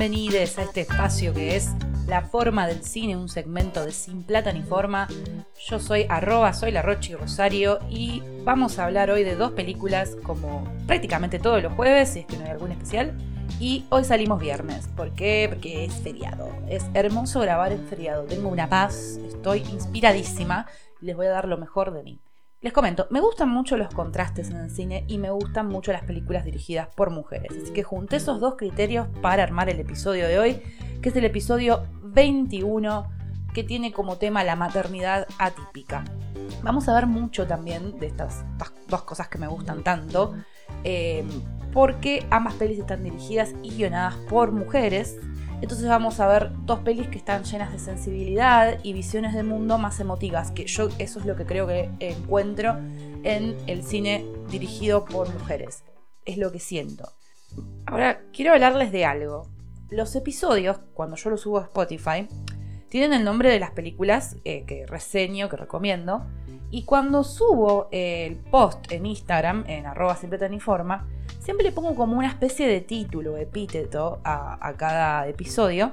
bienvenidos a este espacio que es La Forma del Cine, un segmento de Sin Plata ni Forma. Yo soy arroba, soy la Rochi Rosario y vamos a hablar hoy de dos películas como prácticamente todos los jueves, si es que no hay algún especial. Y hoy salimos viernes. ¿Por qué? Porque es feriado. Es hermoso grabar en feriado. Tengo una paz, estoy inspiradísima y les voy a dar lo mejor de mí. Les comento, me gustan mucho los contrastes en el cine y me gustan mucho las películas dirigidas por mujeres. Así que junté esos dos criterios para armar el episodio de hoy, que es el episodio 21, que tiene como tema la maternidad atípica. Vamos a ver mucho también de estas dos cosas que me gustan tanto, eh, porque ambas pelis están dirigidas y guionadas por mujeres, entonces vamos a ver dos pelis que están llenas de sensibilidad y visiones de mundo más emotivas, que yo eso es lo que creo que encuentro en el cine dirigido por mujeres. Es lo que siento. Ahora, quiero hablarles de algo. Los episodios, cuando yo los subo a Spotify, tienen el nombre de las películas eh, que reseño, que recomiendo. Y cuando subo el post en Instagram, en arroba siempre tan informa, siempre le pongo como una especie de título, epíteto a, cada episodio,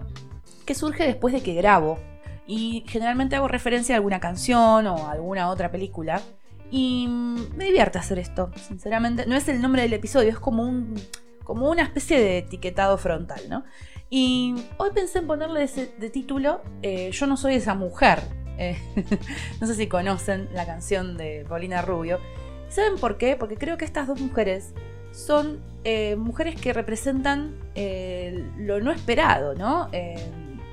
que surge después de que grabo. Y generalmente hago referencia a alguna canción o a alguna otra película. Y me divierte hacer esto, sinceramente. No es el nombre del episodio, es como, un, como una especie de etiquetado frontal, ¿no? Y hoy pensé en ponerle de título eh, Yo no soy esa mujer. Eh, no sé si conocen la canción de Paulina Rubio. ¿Saben por qué? Porque creo que estas dos mujeres son eh, mujeres que representan eh, lo no esperado, ¿no? Eh,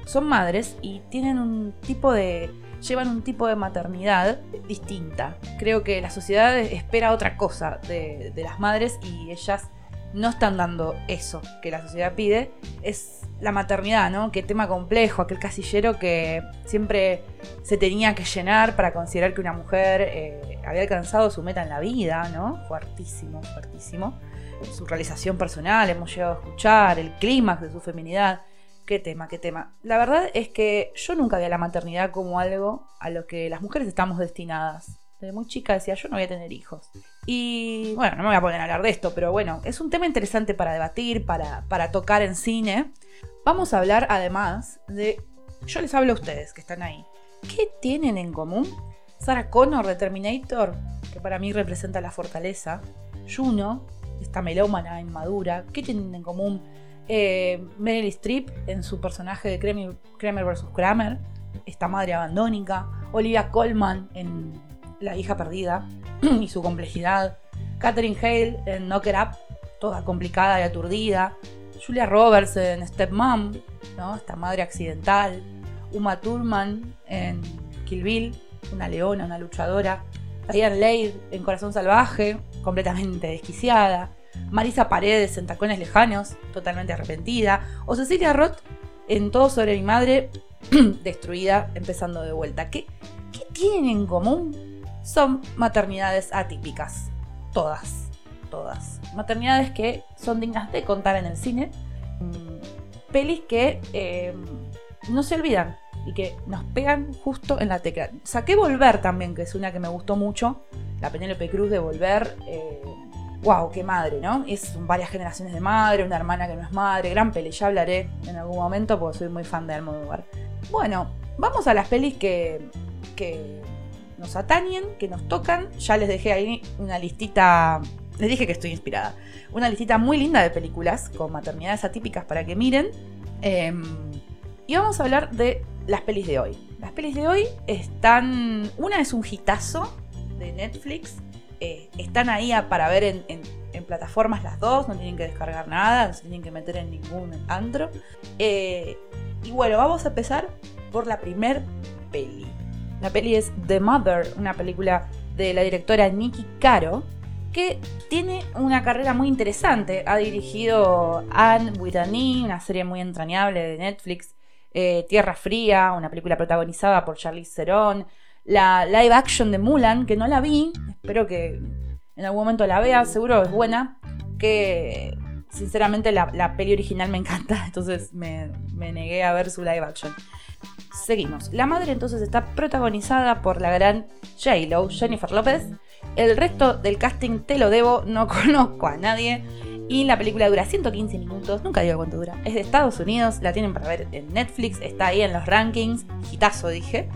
son madres y tienen un tipo de. llevan un tipo de maternidad distinta. Creo que la sociedad espera otra cosa de, de las madres y ellas no están dando eso que la sociedad pide. Es la maternidad, ¿no? Qué tema complejo, aquel casillero que siempre se tenía que llenar para considerar que una mujer había alcanzado su meta en la vida, ¿no? Fuertísimo, fuertísimo su realización personal, hemos llegado a escuchar, el clímax de su feminidad. Qué tema, qué tema. La verdad es que yo nunca vi a la maternidad como algo a lo que las mujeres estamos destinadas. Desde muy chica decía, yo no voy a tener hijos. Y bueno, no me voy a poner a hablar de esto, pero bueno, es un tema interesante para debatir, para, para tocar en cine. Vamos a hablar además de, yo les hablo a ustedes que están ahí. ¿Qué tienen en común? Sarah Connor de Terminator, que para mí representa la fortaleza. Juno, esta melómana inmadura, ¿qué tienen en común eh, Meryl Streep en su personaje de Kramer, vs. Kramer? Esta madre abandónica, Olivia Colman en La hija perdida y su complejidad, Catherine Hale en Knock It Up, toda complicada y aturdida, Julia Roberts en Stepmom, ¿no? esta madre accidental, Uma Thurman en Kill Bill, una leona, una luchadora, Diane Lade en Corazón Salvaje, completamente desquiciada, Marisa Paredes en Tacones Lejanos, totalmente arrepentida, o Cecilia Roth en Todo sobre mi madre, destruida, empezando de vuelta. ¿Qué, ¿Qué tienen en común? Son maternidades atípicas, todas, todas. Maternidades que son dignas de contar en el cine, mm, pelis que eh, no se olvidan, y que nos pegan justo en la tecla. Saqué Volver también, que es una que me gustó mucho, la Penélope Cruz de Volver. wow, eh, qué madre, ¿no? Es varias generaciones de madre, una hermana que no es madre, gran peli, ya hablaré en algún momento porque soy muy fan de Almodóvar. Bueno, vamos a las pelis que, que nos atañen, que nos tocan. Ya les dejé ahí una listita, les dije que estoy inspirada, una listita muy linda de películas con maternidades atípicas para que miren. Em, y vamos a hablar de las pelis de hoy. Las pelis de hoy están. Una es un hitazo de Netflix. Eh, están ahí para ver en, plataformas las dos, no tienen que descargar nada, no se tienen que meter en ningún antro. Eh, y bueno, vamos a empezar por la primer peli. La peli es The Mother, una película de la directora Nikki Caro, que tiene una carrera muy interesante. Ha dirigido Anne with an e, una serie muy entrañable de Netflix. Eh, Tierra Fría, una película protagonizada por Charlize Theron, la live action de Mulan, que no la vi, espero que en algún momento la vea, seguro es buena, que sinceramente la, peli original me encanta, entonces me, me negué a ver su live action. Seguimos. La madre entonces está protagonizada por la gran J-Lo, Jennifer López. El resto del casting te lo debo, no conozco a nadie. Y la película dura 115 minutos, nunca digo cuánto dura. Es de Estados Unidos, la tienen para ver en Netflix, está ahí en los rankings, hitazo dije.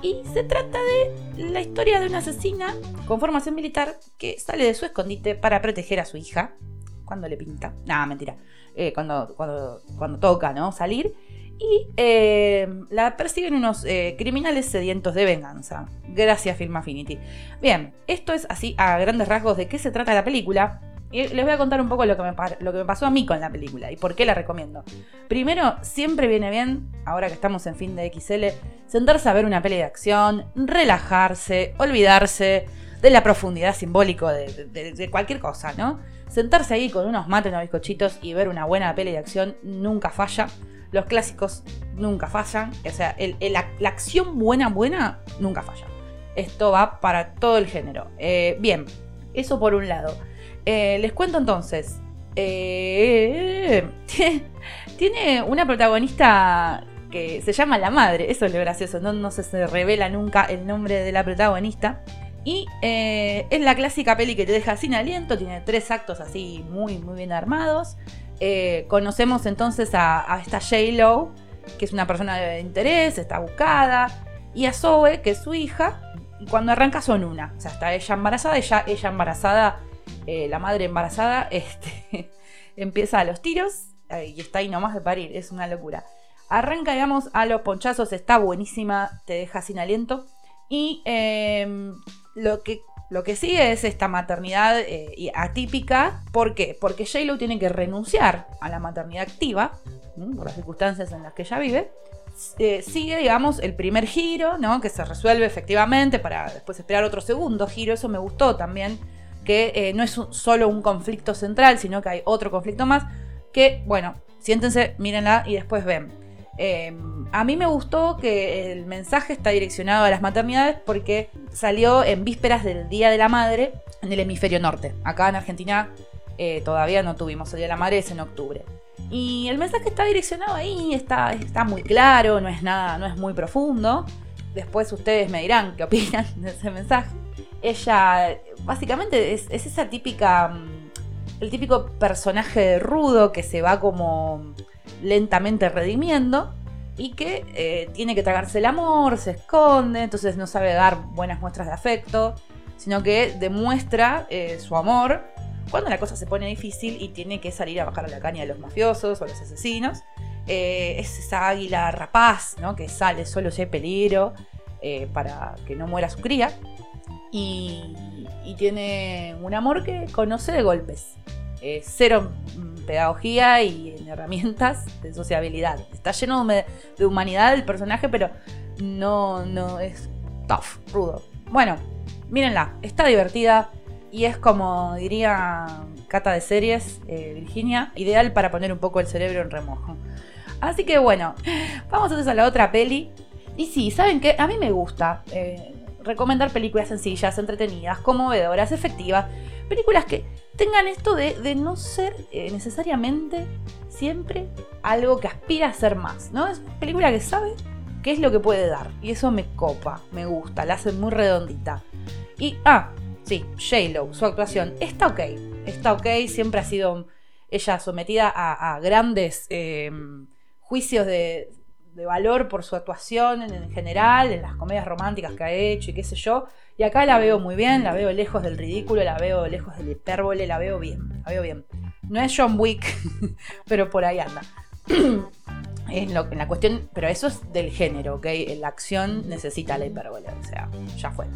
Y se trata de la historia de una asesina con formación militar que sale de su escondite para proteger a su hija. Cuando le pinta. Nada, mentira. Eh, cuando, cuando, cuando toca, ¿no? Salir. Y eh, la persiguen unos eh, criminales sedientos de venganza. Gracias, Film Affinity. Bien, esto es así a grandes rasgos de qué se trata la película. Y les voy a contar un poco lo que, me, lo pasó a mí con la película y por qué la recomiendo. Primero, siempre viene bien, ahora que estamos en fin de XL, sentarse a ver una peli de acción, relajarse, olvidarse de la profundidad simbólica de, cualquier cosa, ¿no? Sentarse ahí con unos mates, unos bizcochitos y ver una buena peli de acción nunca falla. Los clásicos nunca fallan. O sea, la, acción buena, buena, nunca falla. Esto va para todo el género. Eh, bien, eso por un lado. Eh, les cuento entonces. Eh, tiene una protagonista que se llama La Madre. Eso es lo gracioso. No, se, revela nunca el nombre de la protagonista. Y eh, es la clásica peli que te deja sin aliento. Tiene tres actos así muy, muy bien armados. conocemos entonces a, esta J-Lo, que es una persona de interés, está buscada. Y a Zoe, que es su hija. Cuando arranca son una. O sea, está ella embarazada. Ella, ella embarazada eh, la madre embarazada este, empieza a los tiros eh, y está ahí nomás de parir, es una locura. Arranca, digamos, a los ponchazos, está buenísima, te deja sin aliento. Y em, lo, que, lo que sigue es esta maternidad eh, atípica. ¿Por qué? Porque j tiene que renunciar a la maternidad activa, por las circunstancias en las que ella vive. sigue, digamos, el primer giro, ¿no? Que se resuelve efectivamente para después esperar otro segundo giro. Eso me gustó también que eh, no es solo un conflicto central, sino que hay otro conflicto más, que, bueno, siéntense, mírenla y después ven. Em, a mí me gustó que el mensaje está direccionado a las maternidades porque salió en vísperas del Día de la Madre en el hemisferio norte. Acá en Argentina eh, todavía no tuvimos el Día de la Madre, es en octubre. Y el mensaje está direccionado ahí, está, está muy claro, no es nada, no es muy profundo. Después ustedes me dirán qué opinan de ese mensaje. Ella básicamente es, esa típica, mm, el típico personaje rudo que se va como lentamente redimiendo y que eh, tiene que tragarse el amor, se esconde, entonces no sabe dar buenas muestras de afecto, sino que demuestra eh, su amor cuando la cosa se pone difícil y tiene que salir a bajar a la caña de los mafiosos o los asesinos. Eh, es esa águila rapaz, ¿no? Que sale solo si hay peligro para que no muera su cría y, tiene un amor que conoce de golpes. cero pedagogía y herramientas de sociabilidad. Está lleno de, humanidad el personaje, pero no, no es tough, rudo. Bueno, mírenla, está divertida y es como diría Cata de Series, eh, Virginia, ideal para poner un poco el cerebro en remojo. Así que bueno, vamos entonces a la otra peli. Y sí, ¿saben qué? A mí me gusta. Eh, recomendar películas sencillas, entretenidas, conmovedoras, efectivas. Películas que tengan esto de, no ser eh, necesariamente siempre algo que aspira a ser más, ¿no? Es una película que sabe qué es lo que puede dar. Y eso me copa, me gusta, la hace muy redondita. Y, ah, sí, J-Lo, su actuación, está ok. Está ok, siempre ha sido ella sometida a, grandes eh, juicios de, de valor por su actuación en, general, en las comedias románticas que ha hecho y qué sé yo. Y acá la veo muy bien, la veo lejos del ridículo, la veo lejos del hipérbole, la veo bien, la veo bien. No es John Wick, pero por ahí anda. en, lo, en la cuestión, pero eso es del género, ¿ok? La acción necesita la hipérbole, o sea, ya fue.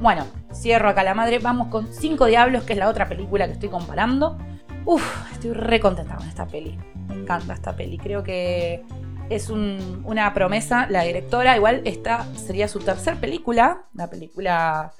Bueno, cierro acá la madre, vamos con Cinco Diablos, que es la otra película que estoy comparando. Uf, estoy re contenta con esta peli. Me encanta esta peli. Creo que es una promesa. La directora, igual, esta sería su tercer película, la película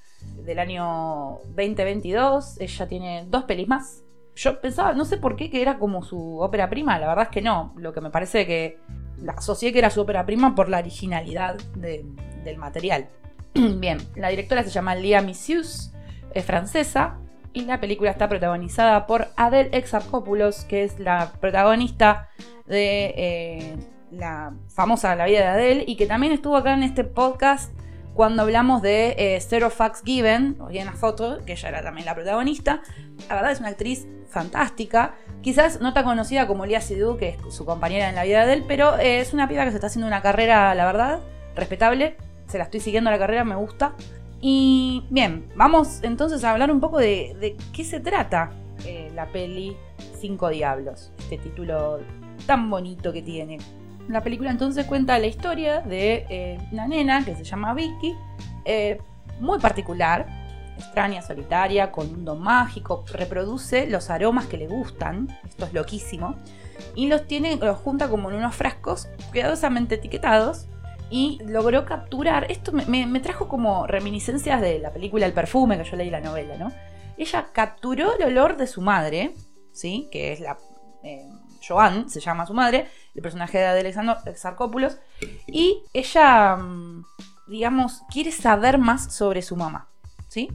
del año 2022. Ella tiene dos pelis más. Yo pensaba, no sé por qué, que era como su ópera prima. La verdad es que no. Lo que me parece que la asocié que era su ópera prima por la originalidad del material. Bien, la directora se llama Lia Missius, es francesa. Y la película está protagonizada por Adele Exarchopoulos, que es la protagonista de eh, la famosa La vida de Adele y que también estuvo acá en este podcast cuando hablamos de eh, Zero Facts Given, o bien la foto, que ella era también la protagonista. La verdad es una actriz fantástica. Quizás no tan conocida como Lia Sidhu, que es su compañera en la vida de él, pero eh, es una piba que se está haciendo una carrera, la verdad, respetable. Se la estoy siguiendo la carrera, me gusta. Y bien, vamos entonces a hablar un poco de, qué se trata eh, la peli Cinco Diablos, este título tan bonito que tiene. La película entonces cuenta la historia de eh, una nena que se llama Vicky, eh, muy particular, extraña, solitaria, con un don mágico, reproduce los aromas que le gustan, esto es loquísimo, y los tiene, los junta como en unos frascos cuidadosamente etiquetados y logró capturar, esto me, trajo como reminiscencias de la película El perfume, que yo leí la novela, ¿no? Ella capturó el olor de su madre, ¿sí? Que es la... Eh, Joan, se llama su madre, el personaje de Alexander Sarcópulos, y ella, mm, digamos, quiere saber más sobre su mamá, ¿sí?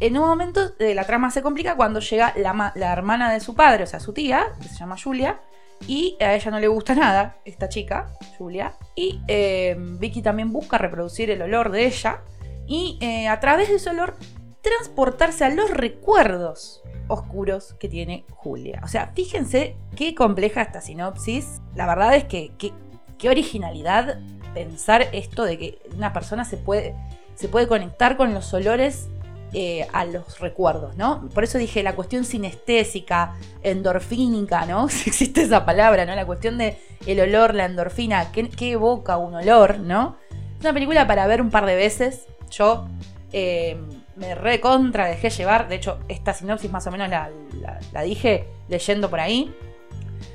En un momento eh, la trama se complica cuando llega la, hermana de su padre, o sea, su tía, que se llama Julia, y a ella no le gusta nada, esta chica, Julia, y eh, Vicky también busca reproducir el olor de ella, y eh, a través de ese olor transportarse a los recuerdos oscuros que tiene Julia. O sea, fíjense qué compleja esta sinopsis. La verdad es que qué originalidad pensar esto de que una persona se puede, se puede conectar con los olores eh, a los recuerdos, ¿no? Por eso dije la cuestión sinestésica, endorfínica, ¿no? Si existe esa palabra, ¿no? La cuestión de el olor, la endorfina, ¿qué, evoca un olor, ¿no? Es una película para ver un par de veces. Yo eh, me recontra dejé llevar. De hecho, esta sinopsis más o menos la, dije leyendo por ahí.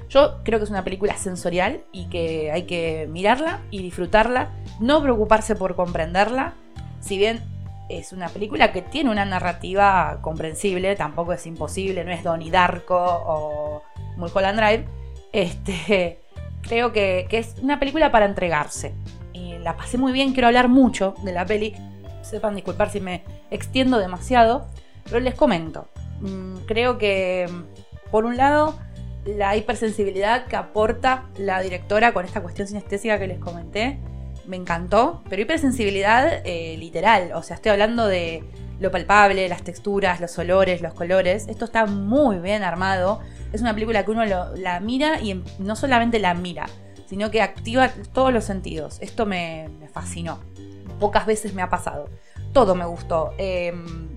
Yo creo que es una película sensorial y que hay que mirarla y disfrutarla, no preocuparse por comprenderla. Si bien es una película que tiene una narrativa comprensible, tampoco es imposible, no es Donnie Darko o Mulholland Drive. Este, creo que, es una película para entregarse. La pasé muy bien, quiero hablar mucho de la peli sepan disculpar si me extiendo demasiado, pero les comento. Mm, creo que, por un lado, la hipersensibilidad que aporta la directora con esta cuestión sinestésica que les comenté, me encantó, pero hipersensibilidad eh, literal, o sea, estoy hablando de lo palpable, las texturas, los olores, los colores, esto está muy bien armado, es una película que uno la mira y no solamente la mira, sino que activa todos los sentidos, esto me fascinó pocas veces me ha pasado. Todo me gustó. Em,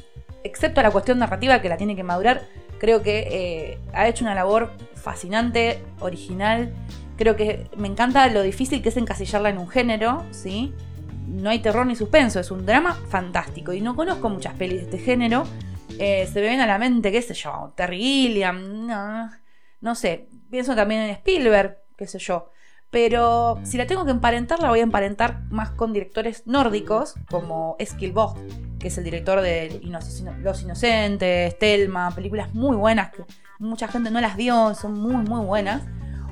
excepto la cuestión narrativa que la tiene que madurar. Creo que eh, ha hecho una labor fascinante, original. Creo que me encanta lo difícil que es encasillarla en un género, ¿sí? No hay terror ni suspenso, es un drama fantástico. Y no conozco muchas pelis de este género. Eh, se me ven a la mente, qué sé yo, Terry Gilliam, no, no sé. Pienso también en Spielberg, qué sé yo. Pero si la tengo que emparentar, la voy a emparentar más con directores nórdicos, como Eskil que es el director de Los Inocentes, Thelma, películas muy buenas que mucha gente no las vio, son muy, muy buenas.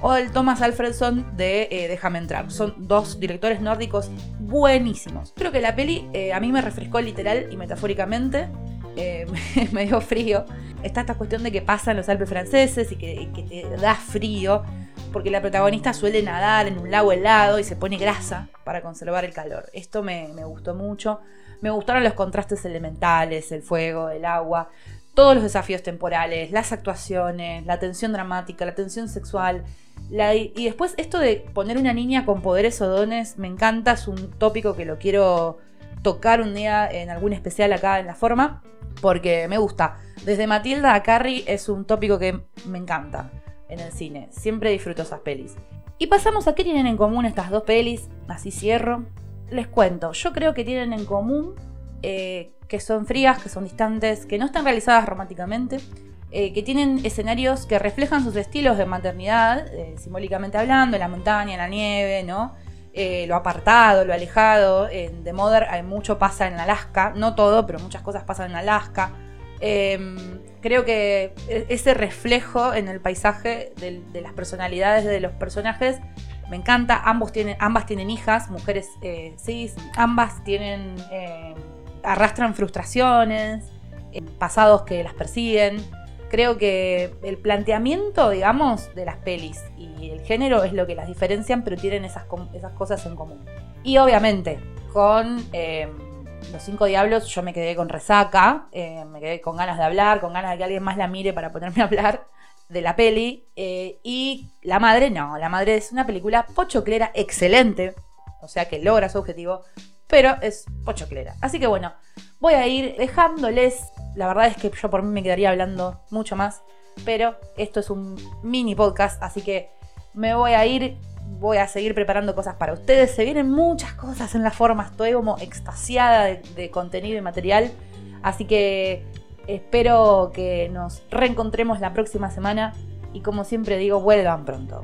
O el Thomas Alfredson de eh, Déjame entrar. Son dos directores nórdicos buenísimos. Creo que la peli eh, a mí me refrescó literal y metafóricamente. Eh, me dio frío. Está esta cuestión de que pasan los Alpes franceses y que, que te da frío porque la protagonista suele nadar en un lago helado y se pone grasa para conservar el calor. Esto me, gustó mucho. Me gustaron los contrastes elementales, el fuego, el agua, todos los desafíos temporales, las actuaciones, la tensión dramática, la tensión sexual. y después esto de poner una niña con poderes o dones, me encanta, es un tópico que lo quiero tocar un día en algún especial acá en la forma, porque me gusta. Desde Matilda a Carrie es un tópico que me encanta en el cine. Siempre disfruto esas pelis. Y pasamos a qué tienen en común estas dos pelis. Así cierro. Les cuento, yo creo que tienen en común eh, que son frías, que son distantes, que no están realizadas románticamente, eh, que tienen escenarios que reflejan sus estilos de maternidad, eh, simbólicamente hablando, en la montaña, en la nieve, ¿no? lo apartado, lo alejado. En The Mother hay mucho pasa en Alaska, no todo, pero muchas cosas pasan en Alaska. Em, creo que ese reflejo en el paisaje de, las personalidades de los personajes me encanta. Ambos tienen, ambas tienen hijas, mujeres eh, cis, ambas tienen. Eh, arrastran frustraciones, eh, pasados que las persiguen. Creo que el planteamiento, digamos, de las pelis y el género es lo que las diferencian, pero tienen esas, esas cosas en común. Y obviamente, con em, Los Cinco Diablos yo me quedé con resaca, eh, me quedé con ganas de hablar, con ganas de que alguien más la mire para ponerme a hablar de la peli. eh, y La Madre no, La Madre es una película pochoclera excelente, o sea que logra su objetivo, pero es pochoclera. Así que bueno, voy a ir dejándoles, la verdad es que yo por mí me quedaría hablando mucho más, pero esto es un mini podcast, así que me voy a ir voy a seguir preparando cosas para ustedes. Se vienen muchas cosas en la forma, estoy como extasiada de, de contenido y material. Así que espero que nos reencontremos la próxima semana y como siempre digo, vuelvan pronto.